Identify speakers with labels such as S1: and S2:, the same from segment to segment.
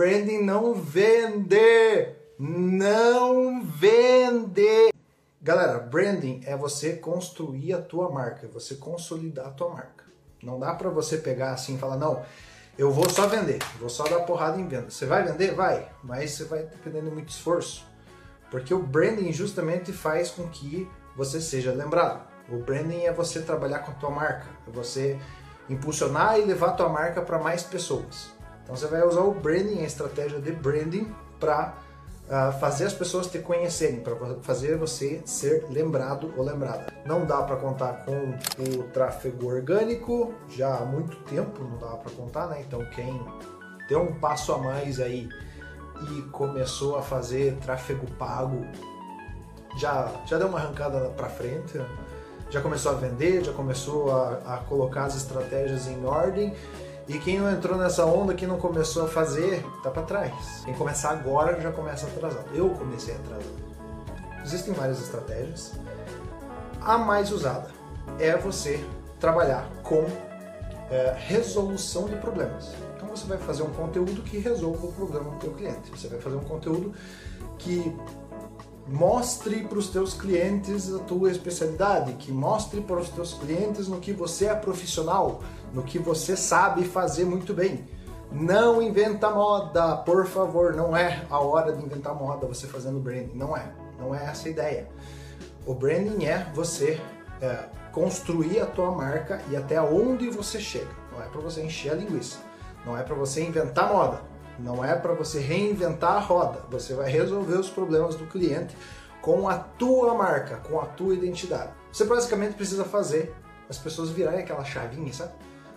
S1: Branding não vende! Não vende! Galera, branding é você construir a tua marca, você consolidar a tua marca. Não dá para você pegar assim e falar, não, eu vou só vender, vou só dar porrada em venda. Você vai vender? Vai, mas você vai dependendo de muito esforço. Porque o branding justamente faz com que você seja lembrado. O branding é você trabalhar com a tua marca, é você impulsionar e levar a tua marca para mais pessoas. Então você vai usar o branding, a estratégia de branding para uh, fazer as pessoas te conhecerem, para fazer você ser lembrado ou lembrada. Não dá para contar com o tráfego orgânico, já há muito tempo não dá para contar, né? Então quem deu um passo a mais aí e começou a fazer tráfego pago, já, já deu uma arrancada para frente, já começou a vender, já começou a, a colocar as estratégias em ordem e quem não entrou nessa onda, quem não começou a fazer, tá para trás. Quem começar agora já começa atrasado. Eu comecei atrasado. Existem várias estratégias. A mais usada é você trabalhar com é, resolução de problemas. Então você vai fazer um conteúdo que resolva o problema do teu cliente. Você vai fazer um conteúdo que mostre para os teus clientes a tua especialidade, que mostre para os teus clientes no que você é profissional, no que você sabe fazer muito bem. Não inventa moda, por favor, não é a hora de inventar moda você fazendo branding, não é, não é essa a ideia. O branding é você é, construir a tua marca e até onde você chega. Não é para você encher a linguiça, não é para você inventar moda, não é para você reinventar a roda. Você vai resolver os problemas do cliente com a tua marca, com a tua identidade. Você basicamente precisa fazer as pessoas virarem aquela chavinha, sabe?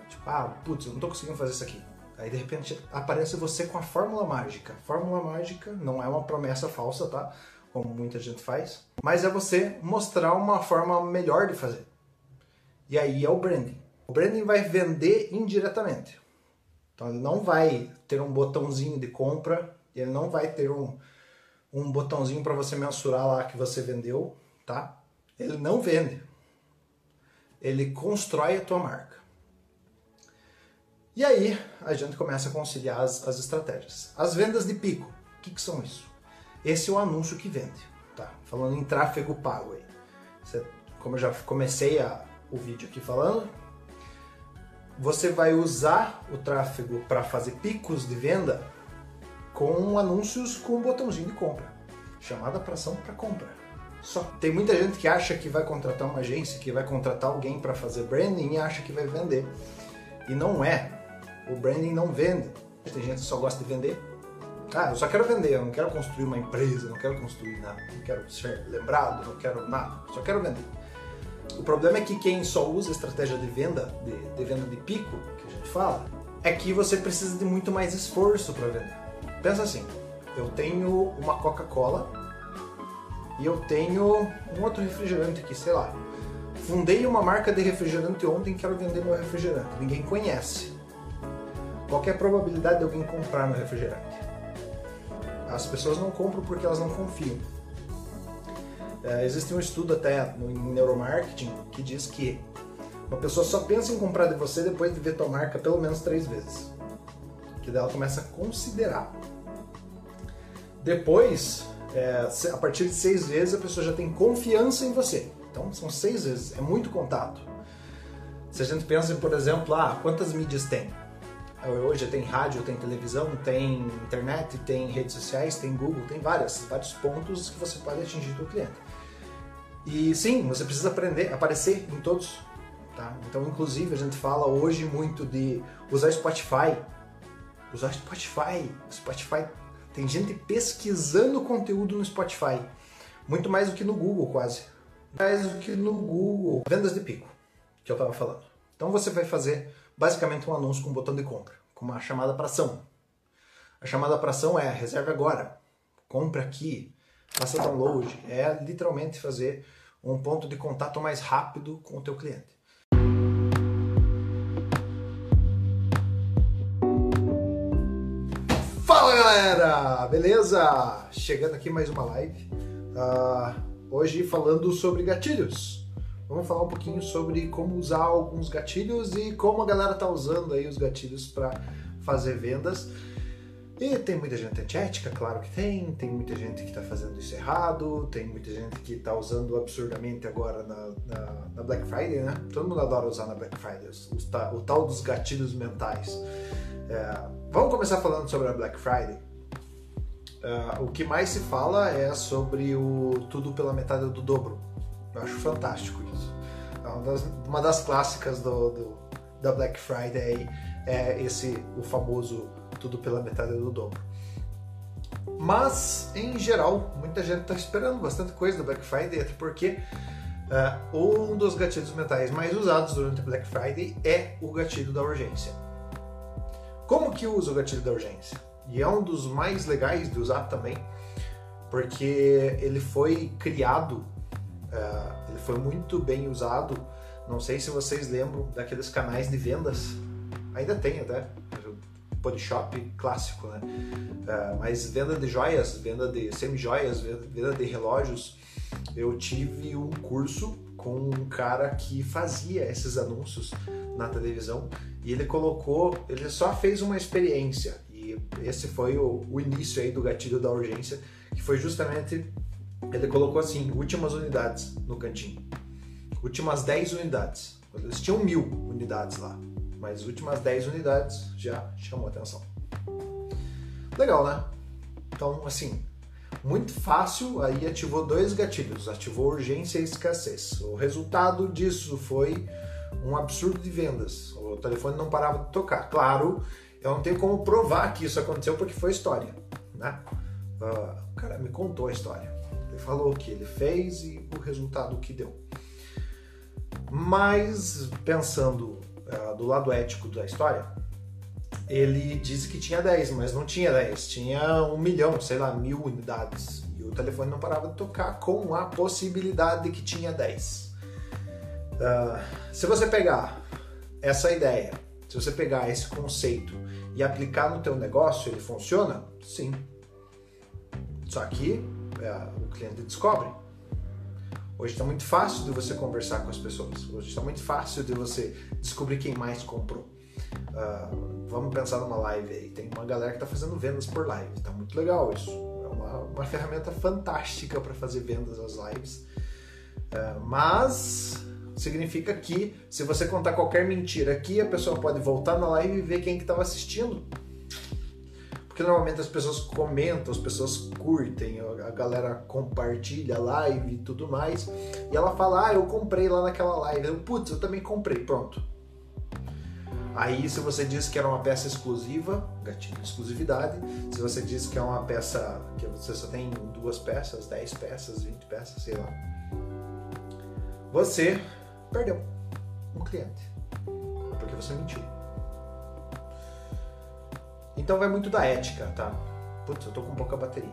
S1: Tipo, ah, putz, eu não tô conseguindo fazer isso aqui. Aí de repente aparece você com a fórmula mágica. Fórmula mágica não é uma promessa falsa, tá? Como muita gente faz, mas é você mostrar uma forma melhor de fazer. E aí é o branding. O branding vai vender indiretamente. Então ele não vai ter um botãozinho de compra, ele não vai ter um, um botãozinho para você mensurar lá que você vendeu, tá? Ele não vende. Ele constrói a tua marca. E aí a gente começa a conciliar as, as estratégias. As vendas de pico, o que, que são isso? Esse é o anúncio que vende, tá? Falando em tráfego pago aí. Você, como eu já comecei a, o vídeo aqui falando, você vai usar o tráfego para fazer picos de venda com anúncios com um botãozinho de compra. Chamada para ação para compra. Só. Tem muita gente que acha que vai contratar uma agência, que vai contratar alguém para fazer branding e acha que vai vender. E não é. O branding não vende. Tem gente que só gosta de vender. Ah, eu só quero vender, eu não quero construir uma empresa, não quero construir nada, não quero ser lembrado, não quero nada, só quero vender. O problema é que quem só usa estratégia de venda, de, de venda de pico, que a gente fala, é que você precisa de muito mais esforço para vender. Pensa assim, eu tenho uma Coca-Cola e eu tenho um outro refrigerante aqui, sei lá. Fundei uma marca de refrigerante ontem e quero vender meu refrigerante. Ninguém conhece. Qual é a probabilidade de alguém comprar meu refrigerante? As pessoas não compram porque elas não confiam. É, existe um estudo até no, em neuromarketing que diz que uma pessoa só pensa em comprar de você depois de ver tua marca pelo menos três vezes. Que daí ela começa a considerar. Depois, é, a partir de seis vezes, a pessoa já tem confiança em você. Então são seis vezes, é muito contato. Se a gente pensa, por exemplo, ah, quantas mídias tem? Hoje tem rádio, tem televisão, tem internet, tem redes sociais, tem Google, tem várias, vários pontos que você pode atingir o cliente. E sim, você precisa aprender, aparecer em todos. Tá? Então, inclusive, a gente fala hoje muito de usar Spotify. Usar Spotify. Spotify. Tem gente pesquisando conteúdo no Spotify. Muito mais do que no Google, quase. Mais do que no Google. Vendas de pico, que eu estava falando. Então você vai fazer basicamente um anúncio com um botão de compra, com uma chamada para ação. A chamada para ação é reserve agora, compre aqui, faça download, é literalmente fazer um ponto de contato mais rápido com o teu cliente. Fala galera, beleza? Chegando aqui mais uma live. Uh, hoje falando sobre gatilhos. Vamos falar um pouquinho sobre como usar alguns gatilhos e como a galera tá usando aí os gatilhos para fazer vendas. E tem muita gente antiética, claro que tem, tem muita gente que está fazendo isso errado, tem muita gente que está usando absurdamente agora na, na, na, Black Friday, né? Todo mundo adora usar na Black Friday, o, tal dos gatilhos mentais. É, vamos começar falando sobre a Black Friday. É, o que mais se fala é sobre o tudo pela metade do dobro. Eu acho fantástico isso. É uma das, uma das clássicas do, do, da Black Friday é esse, o famoso tudo pela metade do dobro. Mas, em geral, muita gente está esperando bastante coisa do Black Friday, até porque uh, um dos gatilhos mentais mais usados durante o Black Friday é o gatilho da urgência. Como que usa o gatilho da urgência? E é um dos mais legais de usar também, porque ele foi criado, uh, ele foi muito bem usado. Não sei se vocês lembram daqueles canais de vendas, ainda tem até, Polishop clássico, né? Uh, mas venda de joias, venda de semi-joias, venda de relógios, eu tive um curso com um cara que fazia esses anúncios na televisão e ele colocou, ele só fez uma experiência e esse foi o, o início aí do gatilho da urgência, que foi justamente ele colocou assim, últimas unidades no cantinho, últimas 10 unidades. Eles tinham mil unidades lá mas as últimas 10 unidades já chamou atenção. Legal, né? Então, assim, muito fácil, aí ativou dois gatilhos, ativou urgência e escassez. O resultado disso foi um absurdo de vendas. O telefone não parava de tocar. Claro, eu não tenho como provar que isso aconteceu porque foi história, né? Uh, o cara me contou a história. Ele falou o que ele fez e o resultado que deu. Mas pensando uh, do lado ético da história, ele disse que tinha 10, mas não tinha 10, tinha um milhão, sei lá, mil unidades. E o telefone não parava de tocar com a possibilidade de que tinha 10. Uh, ah, se você pegar essa ideia, se você pegar esse conceito e aplicar no teu negócio, ele funciona? Sim. Só que uh, o cliente descobre. Hoje está muito fácil de você conversar com as pessoas. Hoje está muito fácil de você descobrir quem mais comprou. Uh, vamos pensar numa live aí. Tem uma galera que está fazendo vendas por live. Está muito legal isso. É uma, uma ferramenta fantástica para fazer vendas às lives. Uh, mas significa que se você contar qualquer mentira aqui, a pessoa pode voltar na live e ver quem que estava assistindo porque normalmente as pessoas comentam, as pessoas curtem, a galera compartilha live e tudo mais, e ela fala, ah, eu comprei lá naquela live, eu, putz, eu também comprei, pronto. Aí se você diz que era uma peça exclusiva, gatilho de exclusividade, se você diz que é uma peça que você só tem duas peças, 10 peças, 20 peças, sei lá, você perdeu um cliente, porque você mentiu. Então vai muito da ética, tá? Putz, eu tô com pouca bateria.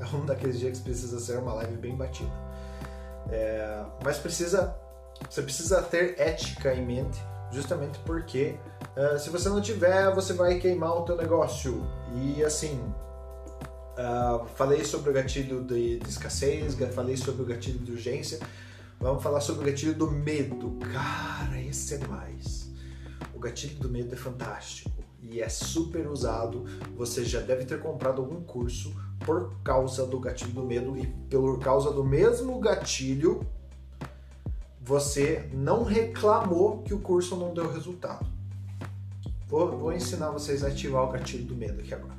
S1: É um daqueles dias que precisa ser uma live bem batida. É, mas precisa, você precisa ter ética em mente, justamente porque uh, se você não tiver, você vai queimar o teu negócio. E assim, uh, falei sobre o gatilho de, de escassez, falei sobre o gatilho de urgência. Vamos falar sobre o gatilho do medo. Cara, esse é demais. O gatilho do medo é fantástico e é super usado. Você já deve ter comprado algum curso por causa do gatilho do medo e por causa do mesmo gatilho você não reclamou que o curso não deu resultado. Vou, vou ensinar vocês a ativar o gatilho do medo aqui agora.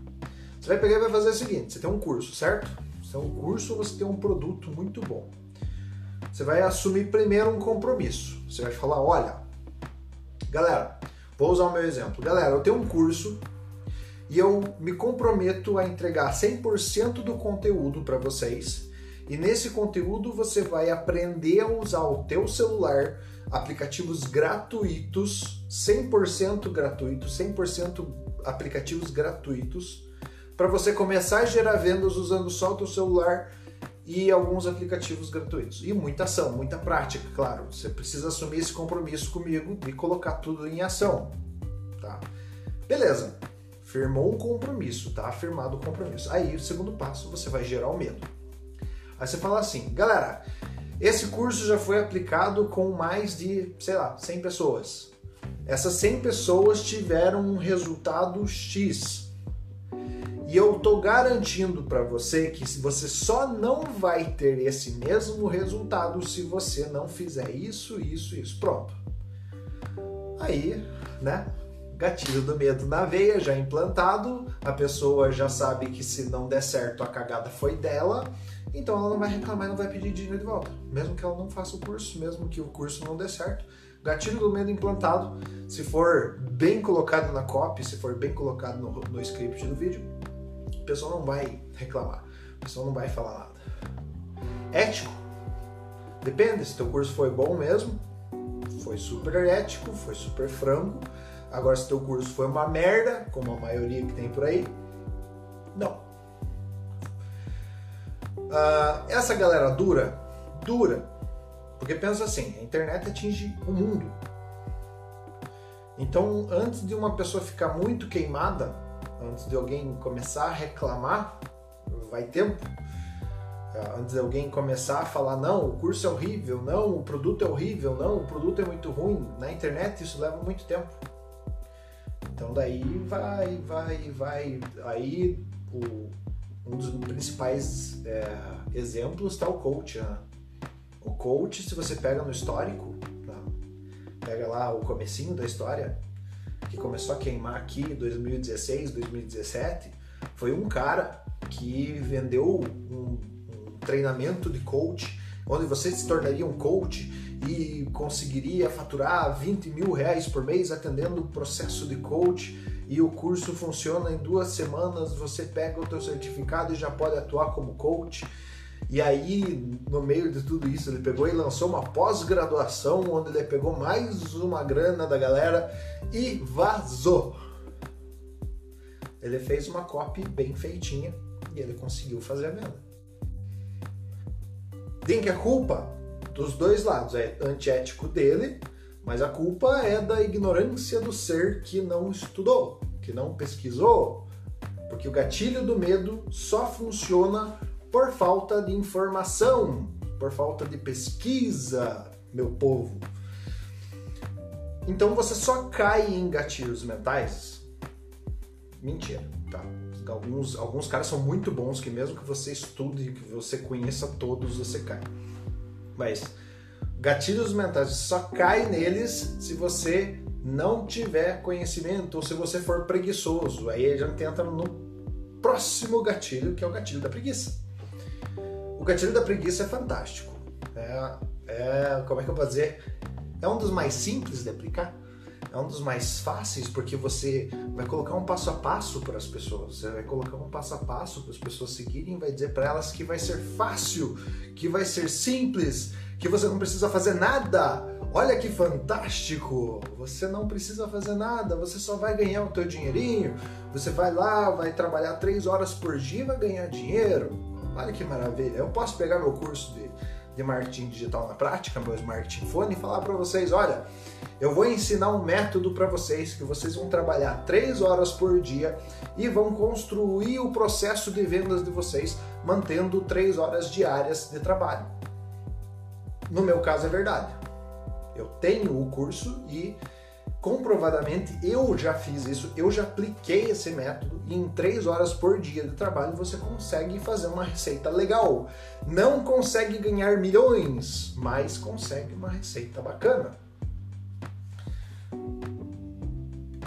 S1: Você vai pegar e vai fazer o seguinte: você tem um curso, certo? Você tem um curso, você tem um produto muito bom. Você vai assumir primeiro um compromisso. Você vai falar: olha, galera, Vou usar o meu exemplo. Galera, eu tenho um curso e eu me comprometo a entregar 100% do conteúdo para vocês. E nesse conteúdo você vai aprender a usar o teu celular, aplicativos gratuitos, 100% gratuitos, 100% aplicativos gratuitos, para você começar a gerar vendas usando só o teu celular e alguns aplicativos gratuitos. E muita ação, muita prática, claro. Você precisa assumir esse compromisso comigo e colocar tudo em ação, tá? Beleza. Firmou um compromisso, tá? Firmado o compromisso. Aí, o segundo passo, você vai gerar o medo. Aí você fala assim, galera, esse curso já foi aplicado com mais de, sei lá, 100 pessoas. Essas 100 pessoas tiveram um resultado X. E eu tô garantindo para você que você só não vai ter esse mesmo resultado se você não fizer isso, isso, isso. Pronto. Aí, né? Gatilho do medo na veia já implantado, a pessoa já sabe que se não der certo a cagada foi dela, então ela não vai reclamar e não vai pedir dinheiro de volta, mesmo que ela não faça o curso, mesmo que o curso não dê certo. Gatilho do medo implantado, se for bem colocado na copy, se for bem colocado no, no script do vídeo, a pessoa não vai reclamar, a pessoa não vai falar nada. Ético. Depende, se teu curso foi bom mesmo, foi super ético, foi super franco. Agora, se teu curso foi uma merda, como a maioria que tem por aí, não. Uh, essa galera dura, dura, porque pensa assim, a internet atinge o mundo. Então, antes de uma pessoa ficar muito queimada, antes de alguém começar a reclamar, vai tempo. Ah, antes de alguém começar a falar, não, o curso é horrível, não, o produto é horrível, não, o produto é muito ruim. Na internet isso leva muito tempo. Então daí vai, vai, vai. Aí o, um dos principais é, exemplos está o coach. Né? O coach, se você pega no histórico, tá? pega lá o comecinho da história, que começou a queimar aqui em 2016, 2017, foi um cara que vendeu um, um treinamento de coach, onde você se tornaria um coach e conseguiria faturar 20 mil reais por mês atendendo o processo de coach e o curso funciona em duas semanas, você pega o teu certificado e já pode atuar como coach. E aí, no meio de tudo isso, ele pegou e lançou uma pós-graduação, onde ele pegou mais uma grana da galera e vazou. Ele fez uma copy bem feitinha e ele conseguiu fazer a venda. Tem que a culpa dos dois lados, é antiético dele, mas a culpa é da ignorância do ser que não estudou, que não pesquisou, porque o gatilho do medo só funciona por falta de informação, por falta de pesquisa, meu povo. Então você só cai em gatilhos mentais? Mentira, tá? Alguns, alguns caras são muito bons que mesmo que você estude, que você conheça todos, você cai. Mas gatilhos mentais só cai neles se você não tiver conhecimento ou se você for preguiçoso. Aí a gente entra no próximo gatilho, que é o gatilho da preguiça. O gatilho da preguiça é fantástico. É, é, como é que eu vou dizer? É um dos mais simples de aplicar. É um dos mais fáceis porque você vai colocar um passo a passo para as pessoas. Você vai colocar um passo a passo para as pessoas seguirem, vai dizer para elas que vai ser fácil, que vai ser simples, que você não precisa fazer nada. Olha que fantástico! Você não precisa fazer nada, você só vai ganhar o teu dinheirinho. Você vai lá, vai trabalhar três horas por dia e vai ganhar dinheiro. Olha que maravilha. Eu posso pegar meu curso de, de marketing digital na prática, meu Smartphone, Phone, e falar para vocês: olha, eu vou ensinar um método para vocês que vocês vão trabalhar três horas por dia e vão construir o processo de vendas de vocês mantendo três horas diárias de trabalho. No meu caso é verdade. Eu tenho o curso e comprovadamente eu já fiz isso, eu já apliquei esse método e em três horas por dia de trabalho você consegue fazer uma receita legal. Não consegue ganhar milhões, mas consegue uma receita bacana.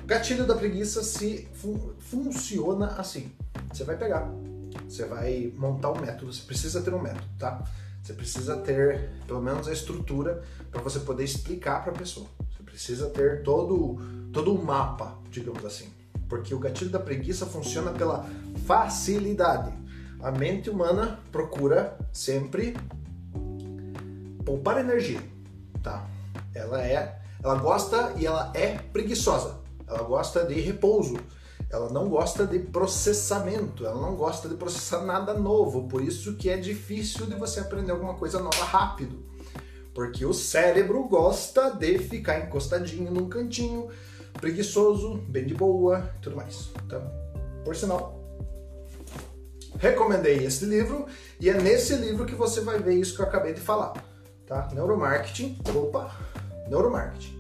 S1: Gatilho da preguiça se fun funciona assim. Você vai pegar, você vai montar um método, você precisa ter um método, tá? Você precisa ter pelo menos a estrutura para você poder explicar para a pessoa precisa ter todo, todo o mapa, digamos assim. Porque o gatilho da preguiça funciona pela facilidade. A mente humana procura sempre poupar energia, tá? Ela é, ela gosta e ela é preguiçosa. Ela gosta de repouso. Ela não gosta de processamento, ela não gosta de processar nada novo, por isso que é difícil de você aprender alguma coisa nova rápido. Porque o cérebro gosta de ficar encostadinho num cantinho, preguiçoso, bem de boa tudo mais. Então, por sinal, recomendei esse livro e é nesse livro que você vai ver isso que eu acabei de falar, tá? Neuromarketing, opa, neuromarketing.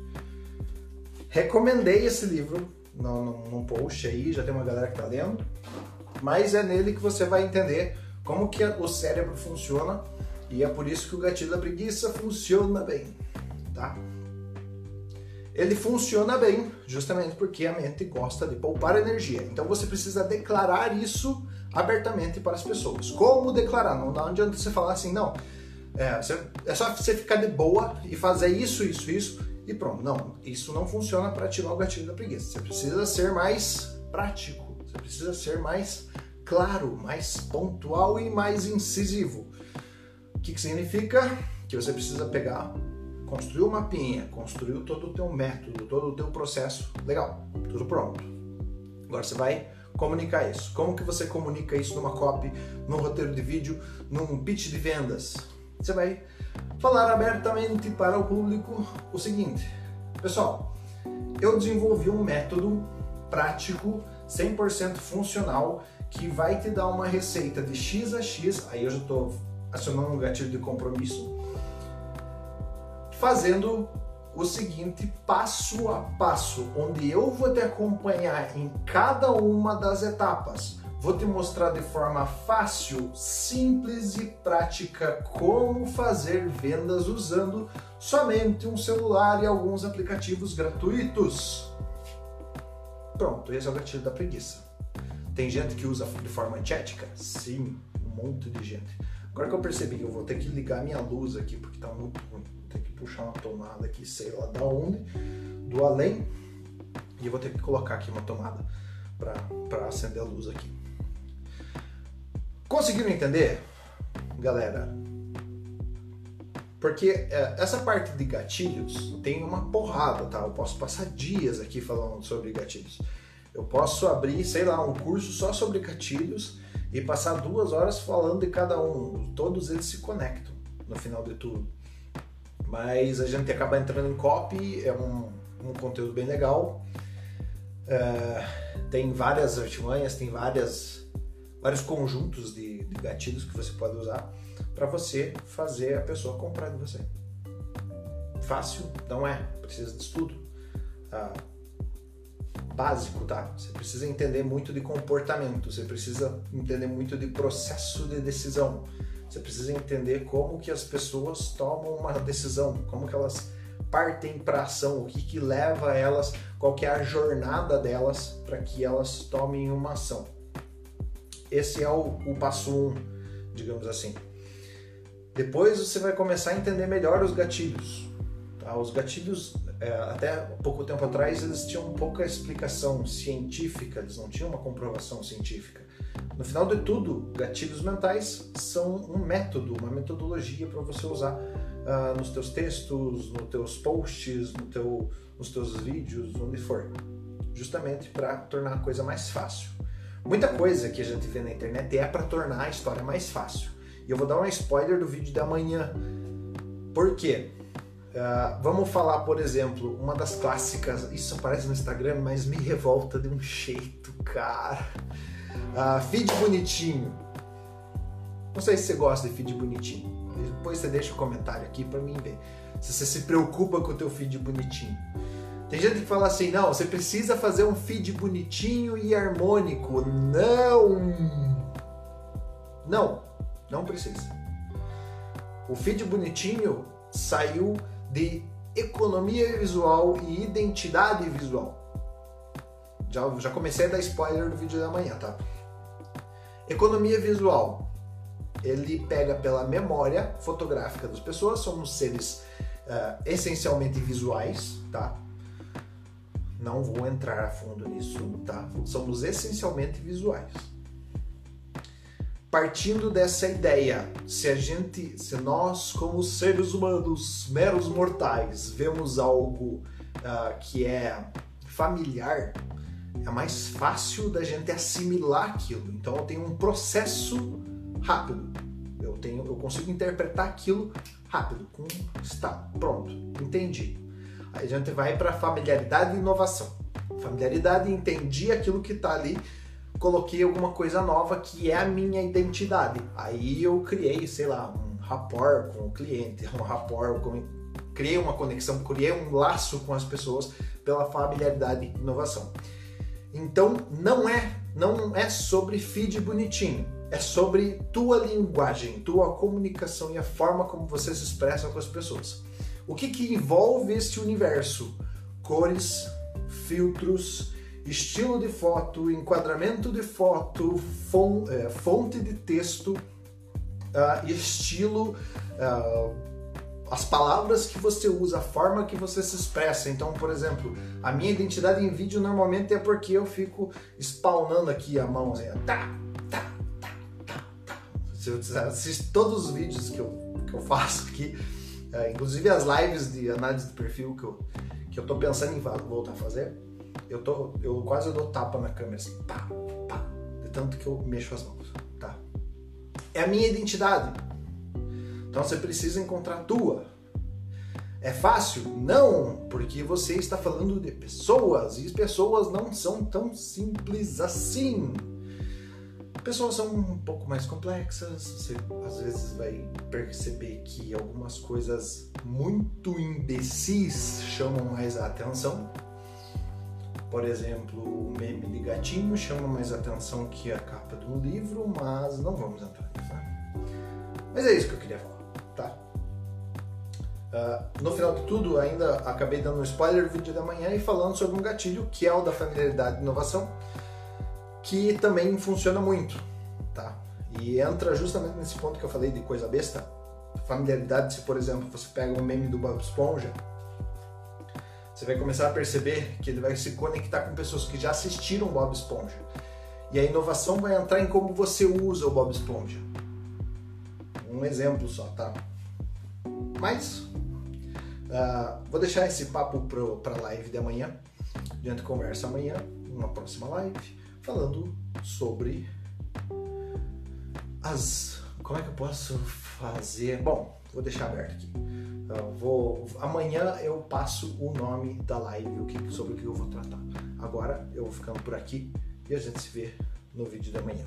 S1: Recomendei esse livro no, no post aí, já tem uma galera que tá lendo. mas é nele que você vai entender como que o cérebro funciona e é por isso que o gatilho da preguiça funciona bem, tá? Ele funciona bem justamente porque a mente gosta de poupar energia. Então você precisa declarar isso abertamente para as pessoas. Como declarar? Não, não adianta você falar assim, não. É, é só você ficar de boa e fazer isso, isso, isso e pronto. Não, isso não funciona para tirar o gatilho da preguiça. Você precisa ser mais prático. Você precisa ser mais claro, mais pontual e mais incisivo. O que, que significa? Que você precisa pegar, construir uma mapinha, construir todo o teu método, todo o teu processo. Legal, tudo pronto. Agora você vai comunicar isso. Como que você comunica isso numa copy, num roteiro de vídeo, num pitch de vendas? Você vai falar abertamente para o público o seguinte: Pessoal, eu desenvolvi um método prático, 100% funcional que vai te dar uma receita de X a X, aí eu já estou acionando um gatilho de compromisso, fazendo o seguinte passo a passo, onde eu vou te acompanhar em cada uma das etapas. Vou te mostrar de forma fácil, simples e prática como fazer vendas usando somente um celular e alguns aplicativos gratuitos. Pronto, esse é o gatilho da preguiça. Tem gente que usa de forma antiética? Sim, um monte de gente. Agora que eu percebi que eu vou ter que ligar minha luz aqui porque tá muito ruim, ter que puxar uma tomada aqui, sei lá da onde, do além, e eu vou ter que colocar aqui uma tomada para acender a luz aqui. Conseguiram entender, galera? Porque é, essa parte de gatilhos tem uma porrada, tá? Eu posso passar dias aqui falando sobre gatilhos. Eu posso abrir, sei lá, um curso só sobre gatilhos e passar duas horas falando de cada um. Todos eles se conectam no final de tudo. Mas a gente acaba entrando em copy, é um, um conteúdo bem legal. É, tem várias artimanhas, tem várias, vários conjuntos de, de gatilhos que você pode usar para você fazer a pessoa comprar de você. Fácil? Não é. Precisa de estudo. Ah, básico, tá? Você precisa entender muito de comportamento, você precisa entender muito de processo de decisão. Você precisa entender como que as pessoas tomam uma decisão, como que elas partem para ação, o que que leva elas, qual que é a jornada delas para que elas tomem uma ação. Esse é o, o passo um, digamos assim. Depois você vai começar a entender melhor os gatilhos. Tá? Os gatilhos é, até pouco tempo atrás eles tinham pouca explicação científica, eles não tinham uma comprovação científica. No final de tudo, gatilhos mentais são um método, uma metodologia para você usar uh, nos teus textos, nos teus posts, no teu, nos teus vídeos, onde for, justamente para tornar a coisa mais fácil. Muita coisa que a gente vê na internet é para tornar a história mais fácil. E eu vou dar um spoiler do vídeo de amanhã. Por quê? Uh, vamos falar, por exemplo, uma das clássicas, isso aparece no Instagram, mas me revolta de um jeito, cara. Uh, feed bonitinho. Não sei se você gosta de feed bonitinho. Depois você deixa um comentário aqui para mim ver se você se preocupa com o teu feed bonitinho. Tem gente que fala assim, não, você precisa fazer um feed bonitinho e harmônico. Não! Não, não precisa. O feed bonitinho saiu de economia visual e identidade visual. Já, já comecei a dar spoiler do vídeo da manhã, tá? Economia visual. Ele pega pela memória fotográfica das pessoas, somos seres uh, essencialmente visuais, tá? Não vou entrar a fundo nisso, tá? Somos essencialmente visuais partindo dessa ideia, se a gente, se nós como seres humanos, meros mortais, vemos algo uh, que é familiar, é mais fácil da gente assimilar aquilo. Então eu tenho um processo rápido. Eu tenho, eu consigo interpretar aquilo rápido, com está pronto, entendi. Aí a gente vai para familiaridade e inovação. Familiaridade, entendi aquilo que está ali coloquei alguma coisa nova que é a minha identidade. Aí eu criei, sei lá, um rapport com o cliente, um rapport com criei uma conexão, criei um laço com as pessoas pela familiaridade e inovação. Então, não é não é sobre feed bonitinho. É sobre tua linguagem, tua comunicação e a forma como você se expressa com as pessoas. O que, que envolve este universo? Cores, filtros, estilo de foto, enquadramento de foto, é, fonte de texto, uh, estilo, uh, as palavras que você usa, a forma que você se expressa. Então, por exemplo, a minha identidade em vídeo normalmente é porque eu fico spawnando aqui a mão, assim, tá, tá, tá, tá, tá. Se eu assistir todos os vídeos que eu, que eu faço aqui, uh, inclusive as lives de análise de perfil que eu, que eu tô pensando em voltar a fazer, eu, tô, eu quase dou tapa na câmera, assim, pá, pá, de tanto que eu mexo as mãos, tá? É a minha identidade. Então você precisa encontrar a tua. É fácil? Não, porque você está falando de pessoas e pessoas não são tão simples assim. Pessoas são um pouco mais complexas, você às vezes vai perceber que algumas coisas muito imbecis chamam mais a atenção por exemplo, o meme de gatinho chama mais atenção que a capa de um livro, mas não vamos entrar nisso. Né? Mas é isso que eu queria falar, tá? Uh, no final de tudo, ainda acabei dando um spoiler no vídeo da manhã e falando sobre um gatilho que é o da familiaridade e inovação, que também funciona muito, tá? E entra justamente nesse ponto que eu falei de coisa besta. Familiaridade, se por exemplo você pega um meme do Bob Esponja, você vai começar a perceber que ele vai se conectar com pessoas que já assistiram Bob Esponja. E a inovação vai entrar em como você usa o Bob Esponja. Um exemplo só, tá? Mas uh, vou deixar esse papo para a live de amanhã. A gente conversa amanhã, numa próxima live, falando sobre as. Como é que eu posso fazer? Bom, vou deixar aberto aqui. Eu vou, amanhã eu passo o nome da live, o que, sobre o que eu vou tratar. Agora eu vou ficando por aqui e a gente se vê no vídeo da manhã.